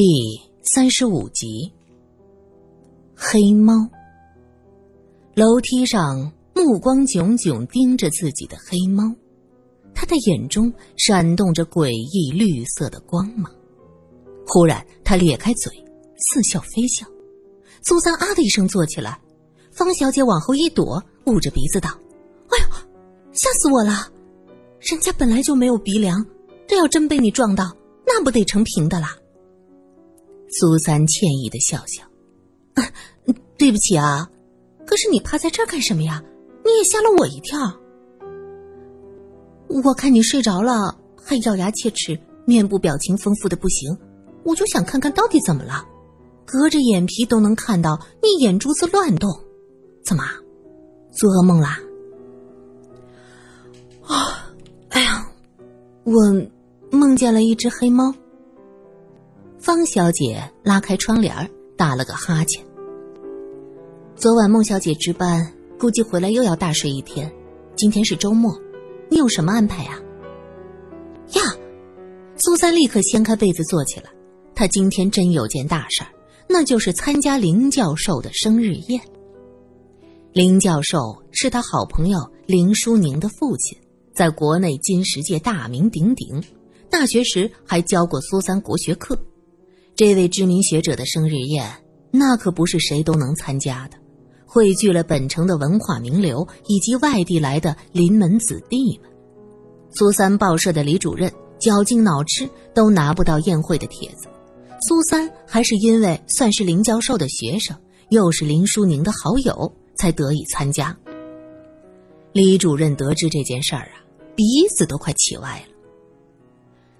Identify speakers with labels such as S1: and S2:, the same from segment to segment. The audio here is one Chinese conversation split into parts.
S1: 第三十五集。黑猫。楼梯上，目光炯炯盯着自己的黑猫，他的眼中闪动着诡异绿色的光芒。忽然，他咧开嘴，似笑非笑。苏三啊的一声坐起来，方小姐往后一躲，捂着鼻子道：“哎呦，吓死我了！人家本来就没有鼻梁，这要真被你撞到，那不得成平的啦。”苏三歉意的笑笑：“对不起啊，可是你趴在这儿干什么呀？你也吓了我一跳。我看你睡着了，还咬牙切齿，面部表情丰富的不行，我就想看看到底怎么了。隔着眼皮都能看到你眼珠子乱动，怎么，做噩梦啦？啊，哎呀，我梦见了一只黑猫。”方小姐拉开窗帘打了个哈欠。昨晚孟小姐值班，估计回来又要大睡一天。今天是周末，你有什么安排呀？呀，苏三立刻掀开被子坐起来。他今天真有件大事儿，那就是参加林教授的生日宴。林教授是他好朋友林淑宁的父亲，在国内金石界大名鼎鼎，大学时还教过苏三国学课。这位知名学者的生日宴，那可不是谁都能参加的，汇聚了本城的文化名流以及外地来的临门子弟们。苏三报社的李主任绞尽脑汁都拿不到宴会的帖子，苏三还是因为算是林教授的学生，又是林淑宁的好友，才得以参加。李主任得知这件事儿啊，鼻子都快气歪了。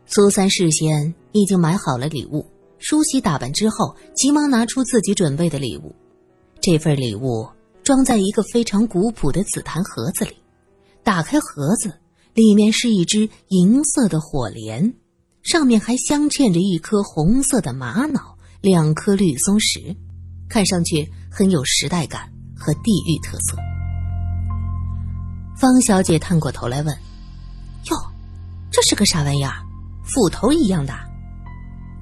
S1: 苏三事先已经买好了礼物。梳洗打扮之后，急忙拿出自己准备的礼物。这份礼物装在一个非常古朴的紫檀盒子里。打开盒子，里面是一只银色的火莲，上面还镶嵌着一颗红色的玛瑙，两颗绿松石，看上去很有时代感和地域特色。方小姐探过头来问：“哟，这是个啥玩意儿？斧头一样的？”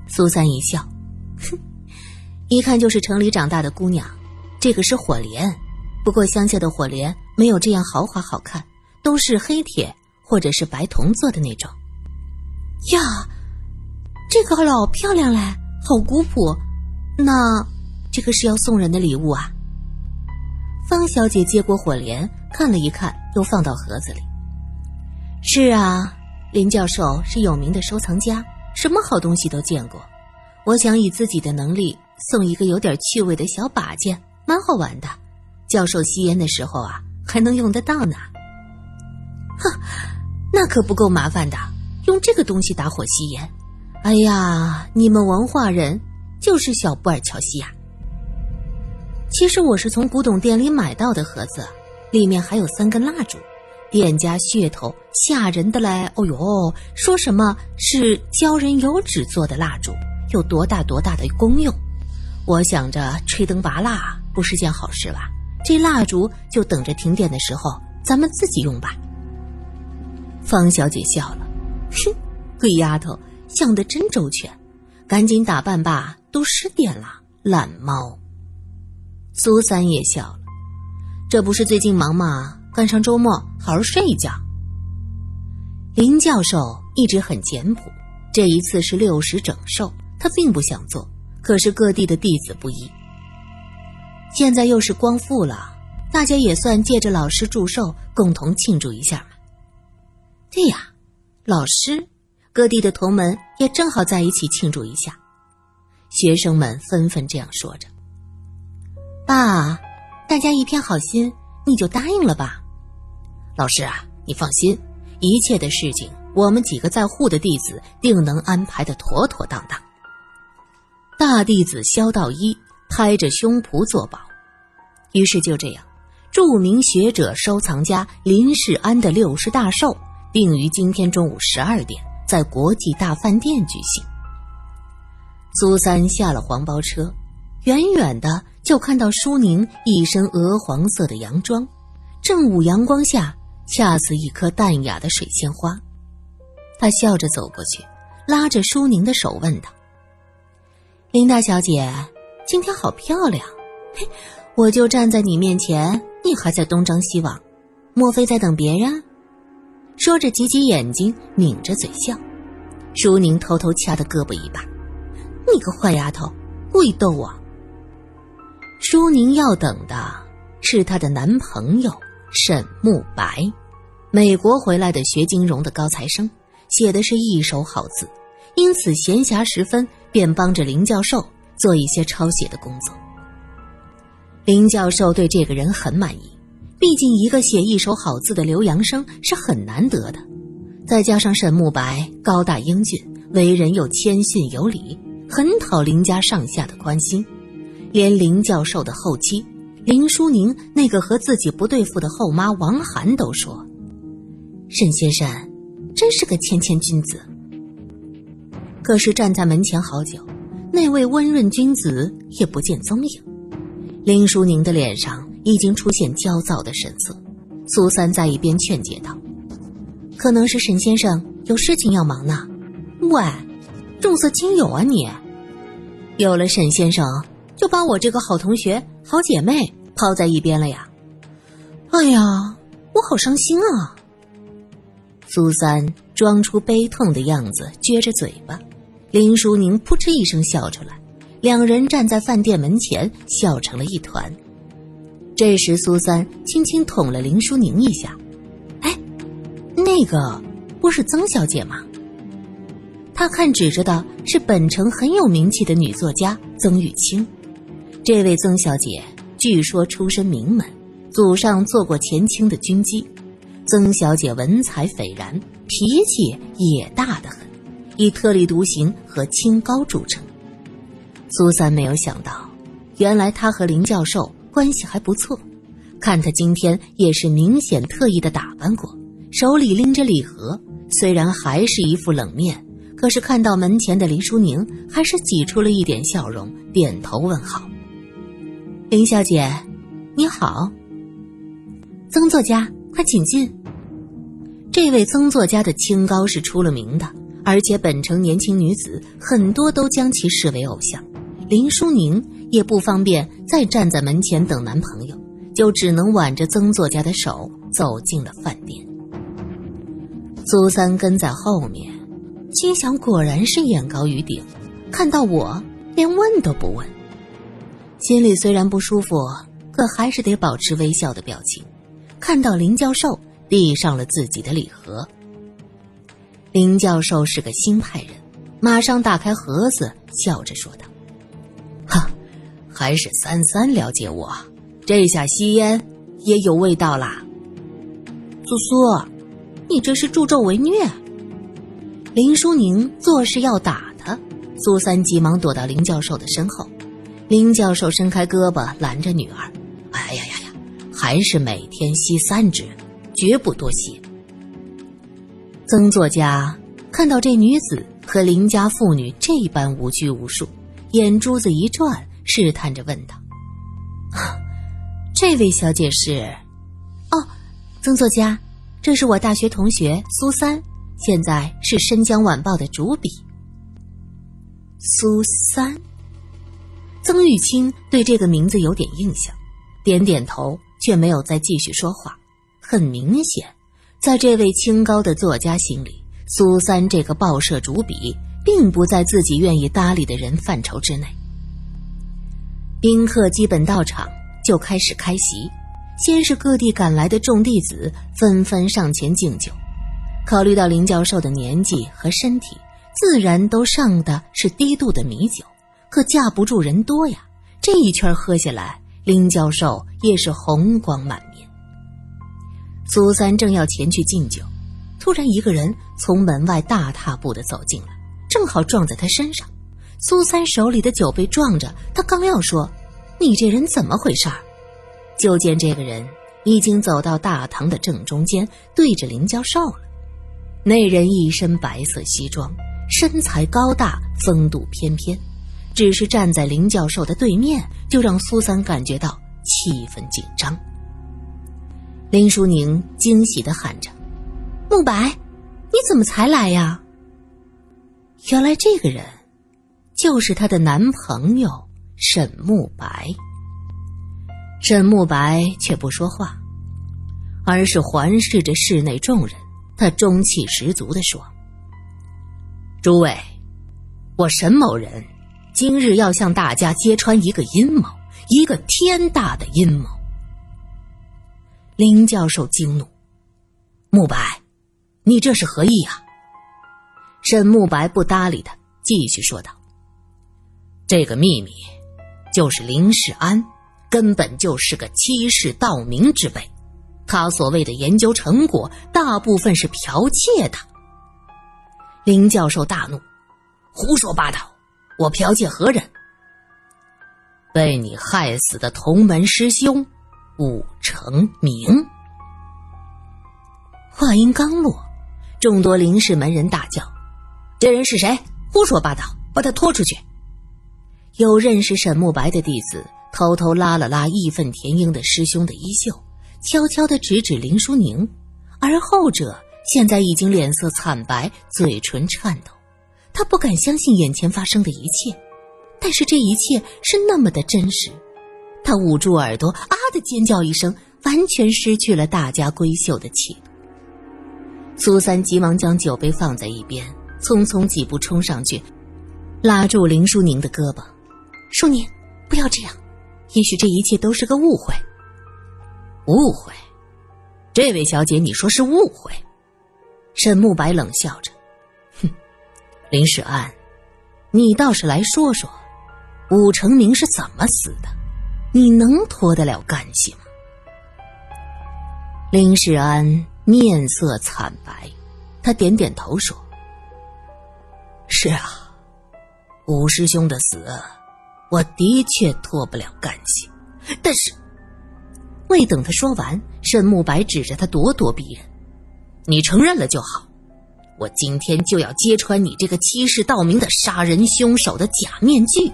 S1: 苏三一笑，哼，一看就是城里长大的姑娘。这个是火莲，不过乡下的火莲没有这样豪华好看，都是黑铁或者是白铜做的那种。呀，这个老漂亮嘞，好古朴。那这个是要送人的礼物啊？方小姐接过火莲，看了一看，又放到盒子里。是啊，林教授是有名的收藏家。什么好东西都见过，我想以自己的能力送一个有点趣味的小把件，蛮好玩的。教授吸烟的时候啊，还能用得到呢。哼，那可不够麻烦的，用这个东西打火吸烟。哎呀，你们文化人就是小布尔乔西呀。其实我是从古董店里买到的盒子，里面还有三根蜡烛。店家噱头吓人的嘞！哦呦，说什么是鲛人油脂做的蜡烛，有多大多大的功用？我想着吹灯拔蜡不是件好事吧？这蜡烛就等着停电的时候咱们自己用吧。方小姐笑了，哼，鬼丫头想的真周全，赶紧打扮吧，都十点了，懒猫。苏三也笑了，这不是最近忙吗？赶上周末，好好睡一觉。林教授一直很简朴，这一次是六十整寿，他并不想做，可是各地的弟子不依。现在又是光复了，大家也算借着老师祝寿，共同庆祝一下嘛。对呀，老师，各地的同门也正好在一起庆祝一下。学生们纷纷这样说着。爸，大家一片好心，你就答应了吧。老师啊，你放心，一切的事情我们几个在沪的弟子定能安排的妥妥当当。大弟子萧道一拍着胸脯作保。于是就这样，著名学者收藏家林世安的六十大寿定于今天中午十二点在国际大饭店举行。苏三下了黄包车，远远的就看到舒宁一身鹅黄色的洋装，正午阳光下。恰似一颗淡雅的水仙花，他笑着走过去，拉着舒宁的手问道：“林大小姐，今天好漂亮。嘿，我就站在你面前，你还在东张西望，莫非在等别人？说着，挤挤眼睛，抿着嘴笑。舒宁偷偷掐他胳膊一把：“你个坏丫头，故意逗我。”舒宁要等的是她的男朋友沈慕白，美国回来的学金融的高材生，写的是一手好字，因此闲暇时分便帮着林教授做一些抄写的工作。林教授对这个人很满意，毕竟一个写一手好字的留洋生是很难得的，再加上沈慕白高大英俊，为人又谦逊有礼，很讨林家上下的关心。连林教授的后妻林淑宁那个和自己不对付的后妈王涵都说：“沈先生真是个谦谦君子。”可是站在门前好久，那位温润君子也不见踪影。林淑宁的脸上已经出现焦躁的神色。苏三在一边劝解道：“可能是沈先生有事情要忙呢。”喂，重色轻友啊你！有了沈先生。就把我这个好同学、好姐妹抛在一边了呀！哎呀，我好伤心啊！苏三装出悲痛的样子，撅着嘴巴。林淑宁扑哧一声笑出来，两人站在饭店门前笑成了一团。这时，苏三轻轻捅了林淑宁一下：“哎，那个不是曾小姐吗？”他看指着的是本城很有名气的女作家曾玉清。这位曾小姐据说出身名门，祖上做过前清的军机。曾小姐文采斐然，脾气也大得很，以特立独行和清高著称。苏三没有想到，原来他和林教授关系还不错。看他今天也是明显特意的打扮过，手里拎着礼盒，虽然还是一副冷面，可是看到门前的林淑宁，还是挤出了一点笑容，点头问好。林小姐，你好。曾作家，快请进。这位曾作家的清高是出了名的，而且本城年轻女子很多都将其视为偶像。林淑宁也不方便再站在门前等男朋友，就只能挽着曾作家的手走进了饭店。苏三跟在后面，心想：果然是眼高于顶，看到我连问都不问。心里虽然不舒服，可还是得保持微笑的表情。看到林教授递上了自己的礼盒，林教授是个新派人，马上打开盒子，笑着说道：“哈，还是三三了解我，这下吸烟也有味道啦。”苏苏，你这是助纣为虐！林淑宁做事要打他，苏三急忙躲到林教授的身后。林教授伸开胳膊拦着女儿：“哎呀呀呀，还是每天吸三支，绝不多吸。”曾作家看到这女子和林家妇女这般无拘无束，眼珠子一转，试探着问道：“这位小姐是？哦，曾作家，这是我大学同学苏三，现在是《申江晚报》的主笔。”苏三。曾玉清对这个名字有点印象，点点头，却没有再继续说话。很明显，在这位清高的作家心里，苏三这个报社主笔并不在自己愿意搭理的人范畴之内。宾客基本到场，就开始开席。先是各地赶来的众弟子纷纷上前敬酒。考虑到林教授的年纪和身体，自然都上的是低度的米酒。可架不住人多呀，这一圈喝下来，林教授也是红光满面。苏三正要前去敬酒，突然一个人从门外大踏步的走进来，正好撞在他身上。苏三手里的酒杯撞着，他刚要说：“你这人怎么回事儿？”就见这个人已经走到大堂的正中间，对着林教授了。那人一身白色西装，身材高大，风度翩翩。只是站在林教授的对面，就让苏三感觉到气氛紧张。林淑宁惊喜的喊着：“慕白，你怎么才来呀？”原来这个人就是她的男朋友沈慕白。沈慕白却不说话，而是环视着室内众人，他中气十足的说：“诸位，我沈某人今日要向大家揭穿一个阴谋，一个天大的阴谋。”林教授惊怒：“慕白，你这是何意啊？”沈慕白不搭理他，继续说道：“这个秘密，就是林世安。”根本就是个欺世盗名之辈，他所谓的研究成果大部分是剽窃的。林教授大怒：“胡说八道！我剽窃何人？被你害死的同门师兄武成明。”话音刚落，众多林氏门人大叫：“这人是谁？胡说八道！把他拖出去！”有认识沈慕白的弟子。偷偷拉了拉义愤填膺的师兄的衣袖，悄悄的指指林淑宁，而后者现在已经脸色惨白，嘴唇颤抖，他不敢相信眼前发生的一切，但是这一切是那么的真实，他捂住耳朵，啊的尖叫一声，完全失去了大家闺秀的气度。苏三急忙将酒杯放在一边，匆匆几步冲上去，拉住林淑宁的胳膊：“淑宁，不要这样。”也许这一切都是个误会。误会，这位小姐，你说是误会？沈慕白冷笑着，林世安，你倒是来说说，武成明是怎么死的？你能脱得了干系吗？林世安面色惨白，他点点头说：“是啊，武师兄的死。”我的确脱不了干系，但是未等他说完，沈慕白指着他咄咄逼人：“你承认了就好，我今天就要揭穿你这个欺世盗名的杀人凶手的假面具。”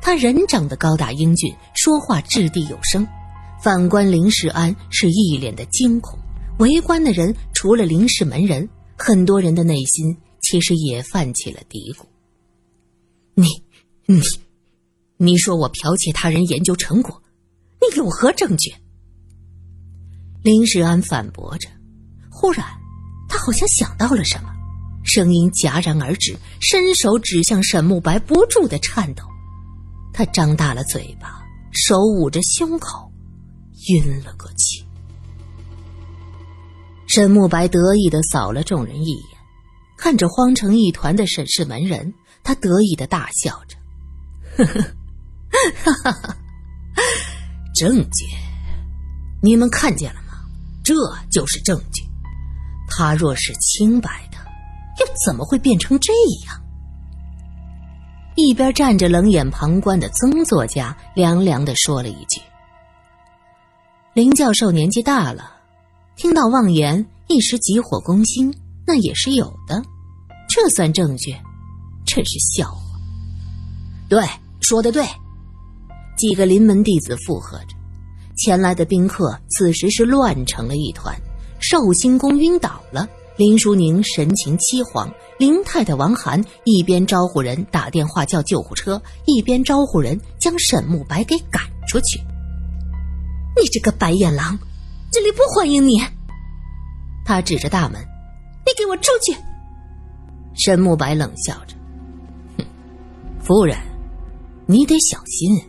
S1: 他人长得高大英俊，说话掷地有声。反观林世安是一脸的惊恐，围观的人除了林氏门人，很多人的内心其实也泛起了嘀咕：“你。”你，你说我剽窃他人研究成果，你有何证据？林世安反驳着，忽然，他好像想到了什么，声音戛然而止，伸手指向沈慕白，不住的颤抖。他张大了嘴巴，手捂着胸口，晕了过去。沈慕白得意的扫了众人一眼，看着慌成一团的沈氏门人，他得意的大笑着。呵呵，哈哈哈！证据，你们看见了吗？这就是证据。他若是清白的，又怎么会变成这样？一边站着冷眼旁观的曾作家凉凉的说了一句：“林教授年纪大了，听到妄言一时急火攻心，那也是有的。这算证据？真是笑话。”对。说的对，几个临门弟子附和着。前来的宾客此时是乱成了一团。寿星公晕倒了，林淑宁神情凄惶。林太太王涵一边招呼人打电话叫救护车，一边招呼人将沈慕白给赶出去。你这个白眼狼，这里不欢迎你！他指着大门：“你给我出去！”沈慕白冷笑着：“哼，夫人。”你得小心，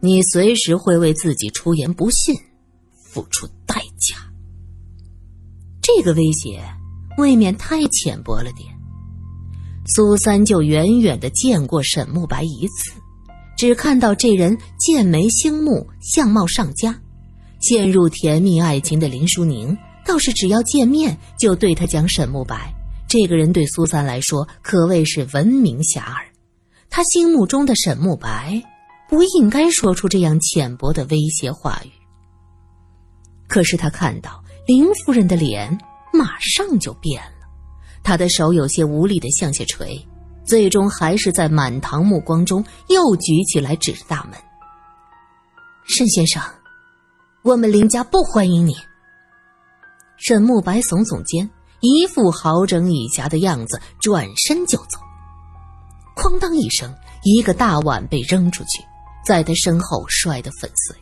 S1: 你随时会为自己出言不逊付出代价。这个威胁未免太浅薄了点。苏三就远远的见过沈慕白一次，只看到这人剑眉星目，相貌上佳。陷入甜蜜爱情的林淑宁倒是只要见面就对他讲沈慕白。这个人对苏三来说可谓是闻名遐迩。他心目中的沈慕白不应该说出这样浅薄的威胁话语。可是他看到林夫人的脸，马上就变了，她的手有些无力的向下垂，最终还是在满堂目光中又举起来指着大门：“沈先生，我们林家不欢迎你。”沈慕白耸耸肩，一副好整以暇的样子，转身就走。哐当一声，一个大碗被扔出去，在他身后摔得粉碎。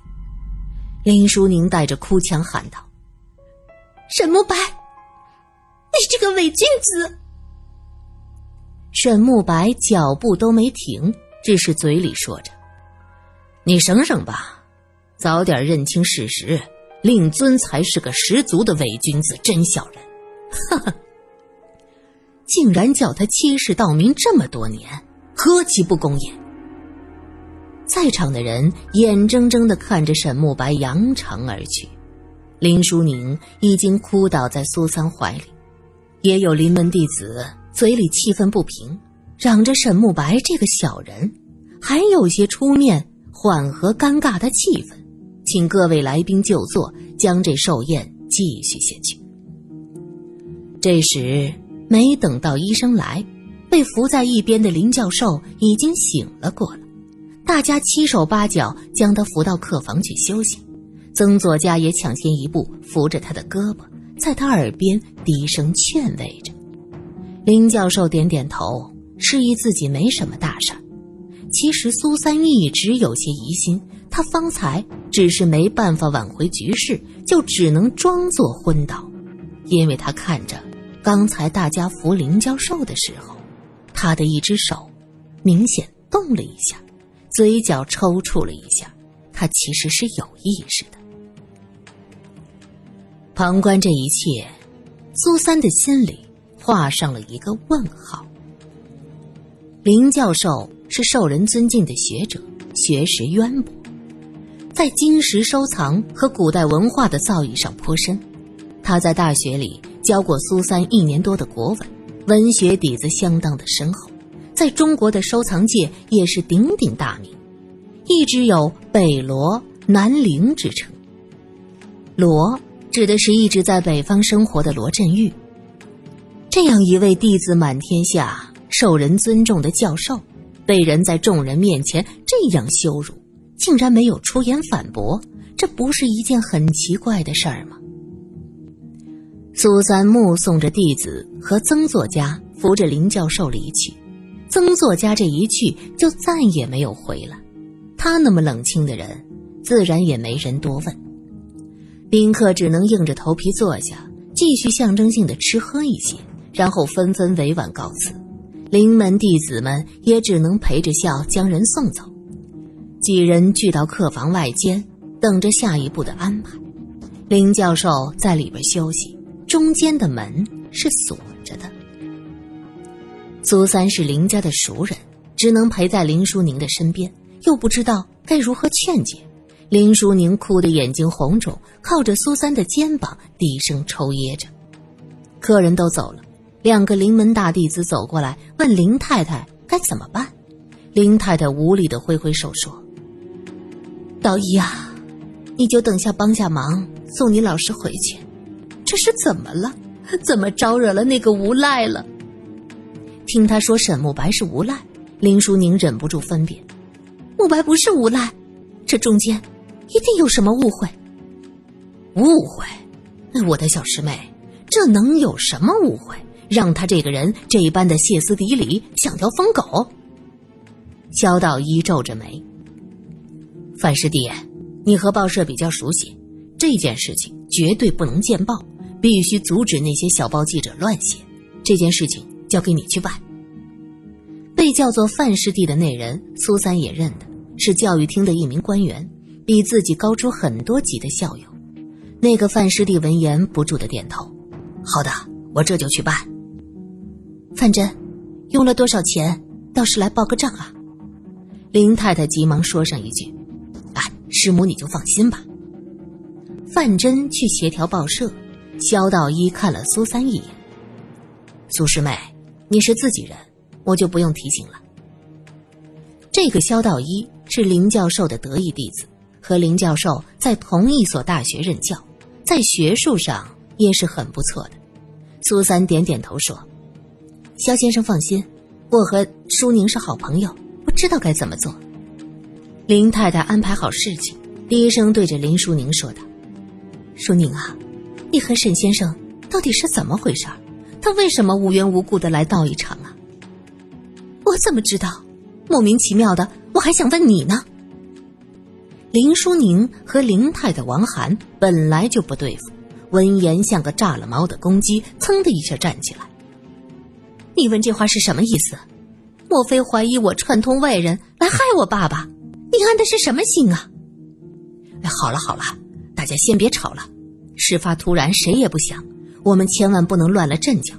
S1: 林淑宁带着哭腔喊道：“
S2: 沈慕白，你这个伪君子！”
S1: 沈慕白脚步都没停，只是嘴里说着：“你省省吧，早点认清事实，令尊才是个十足的伪君子、真小人。”哈哈，竟然叫他欺世盗名这么多年，何其不公也！在场的人眼睁睁的看着沈慕白扬长而去，林淑宁已经哭倒在苏三怀里，也有临门弟子嘴里气愤不平，嚷着沈慕白这个小人，还有些出面缓和尴尬的气氛，请各位来宾就坐，将这寿宴继续下去。这时没等到医生来，被扶在一边的林教授已经醒了过来。大家七手八脚将他扶到客房去休息，曾作家也抢先一步扶着他的胳膊，在他耳边低声劝慰着。林教授点点头，示意自己没什么大事。其实苏三一直有些疑心，他方才只是没办法挽回局势，就只能装作昏倒，因为他看着刚才大家扶林教授的时候，他的一只手明显动了一下。嘴角抽搐了一下，他其实是有意识的。旁观这一切，苏三的心里画上了一个问号。林教授是受人尊敬的学者，学识渊博，在金石收藏和古代文化的造诣上颇深。他在大学里教过苏三一年多的国文，文学底子相当的深厚。在中国的收藏界也是鼎鼎大名，一直有“北罗”“南陵”之称。罗指的是一直在北方生活的罗振玉。这样一位弟子满天下、受人尊重的教授，被人在众人面前这样羞辱，竟然没有出言反驳，这不是一件很奇怪的事儿吗？苏三目送着弟子和曾作家扶着林教授离去。曾作家这一去就再也没有回来，他那么冷清的人，自然也没人多问。宾客只能硬着头皮坐下，继续象征性的吃喝一些，然后纷纷委婉告辞。临门弟子们也只能陪着笑将人送走。几人聚到客房外间，等着下一步的安排。林教授在里边休息，中间的门是锁着的。苏三是林家的熟人，只能陪在林淑宁的身边，又不知道该如何劝解。林淑宁哭得眼睛红肿，靠着苏三的肩膀低声抽噎着。客人都走了，两个临门大弟子走过来问林太太该怎么办。林太太无力的挥挥手说：“道一啊，你就等下帮下忙，送你老师回去。这是怎么了？怎么招惹了那个无赖了？”听他说沈慕白是无赖，林淑宁忍不住分辨：慕白不是无赖，这中间一定有什么误会。误会？我的小师妹，这能有什么误会？让他这个人这一般的歇斯底里，像条疯狗。萧道一皱着眉：“范师弟，你和报社比较熟悉，这件事情绝对不能见报，必须阻止那些小报记者乱写。这件事情。”交给你去办。被叫做范师弟的那人，苏三也认得，是教育厅的一名官员，比自己高出很多级的校友。那个范师弟闻言不住的点头：“好的，我这就去办。”范真，用了多少钱？倒是来报个账啊！林太太急忙说上一句：“哎，师母你就放心吧。”范真去协调报社，肖道一看了苏三一眼：“苏师妹。”你是自己人，我就不用提醒了。这个萧道一是林教授的得意弟子，和林教授在同一所大学任教，在学术上也是很不错的。苏三点点头说：“肖先生放心，我和舒宁是好朋友，我知道该怎么做。”林太太安排好事情，低声对着林淑宁说道：“淑宁啊，你和沈先生到底是怎么回事？”他为什么无缘无故的来道一场啊？
S2: 我怎么知道？莫名其妙的，我还想问你呢。
S1: 林淑宁和林太太王涵本来就不对付，闻言像个炸了毛的公鸡，噌的一下站起来。
S2: 你问这话是什么意思？莫非怀疑我串通外人来害我爸爸？你安的是什么心啊？
S1: 哎，好了好了，大家先别吵了。事发突然，谁也不想，我们千万不能乱了阵脚。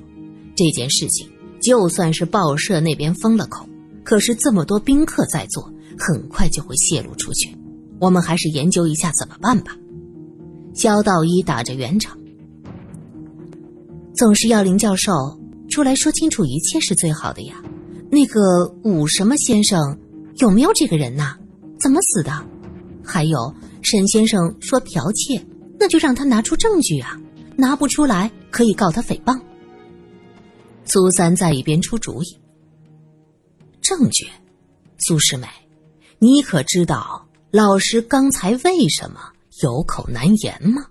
S1: 这件事情就算是报社那边封了口，可是这么多宾客在座，很快就会泄露出去。我们还是研究一下怎么办吧。肖道一打着圆场，
S2: 总是要林教授出来说清楚一切是最好的呀。那个武什么先生有没有这个人呐？怎么死的？还有沈先生说剽窃，那就让他拿出证据啊！拿不出来可以告他诽谤。
S1: 苏三在一边出主意。证据，苏世美，你可知道？老师刚才为什么有口难言吗？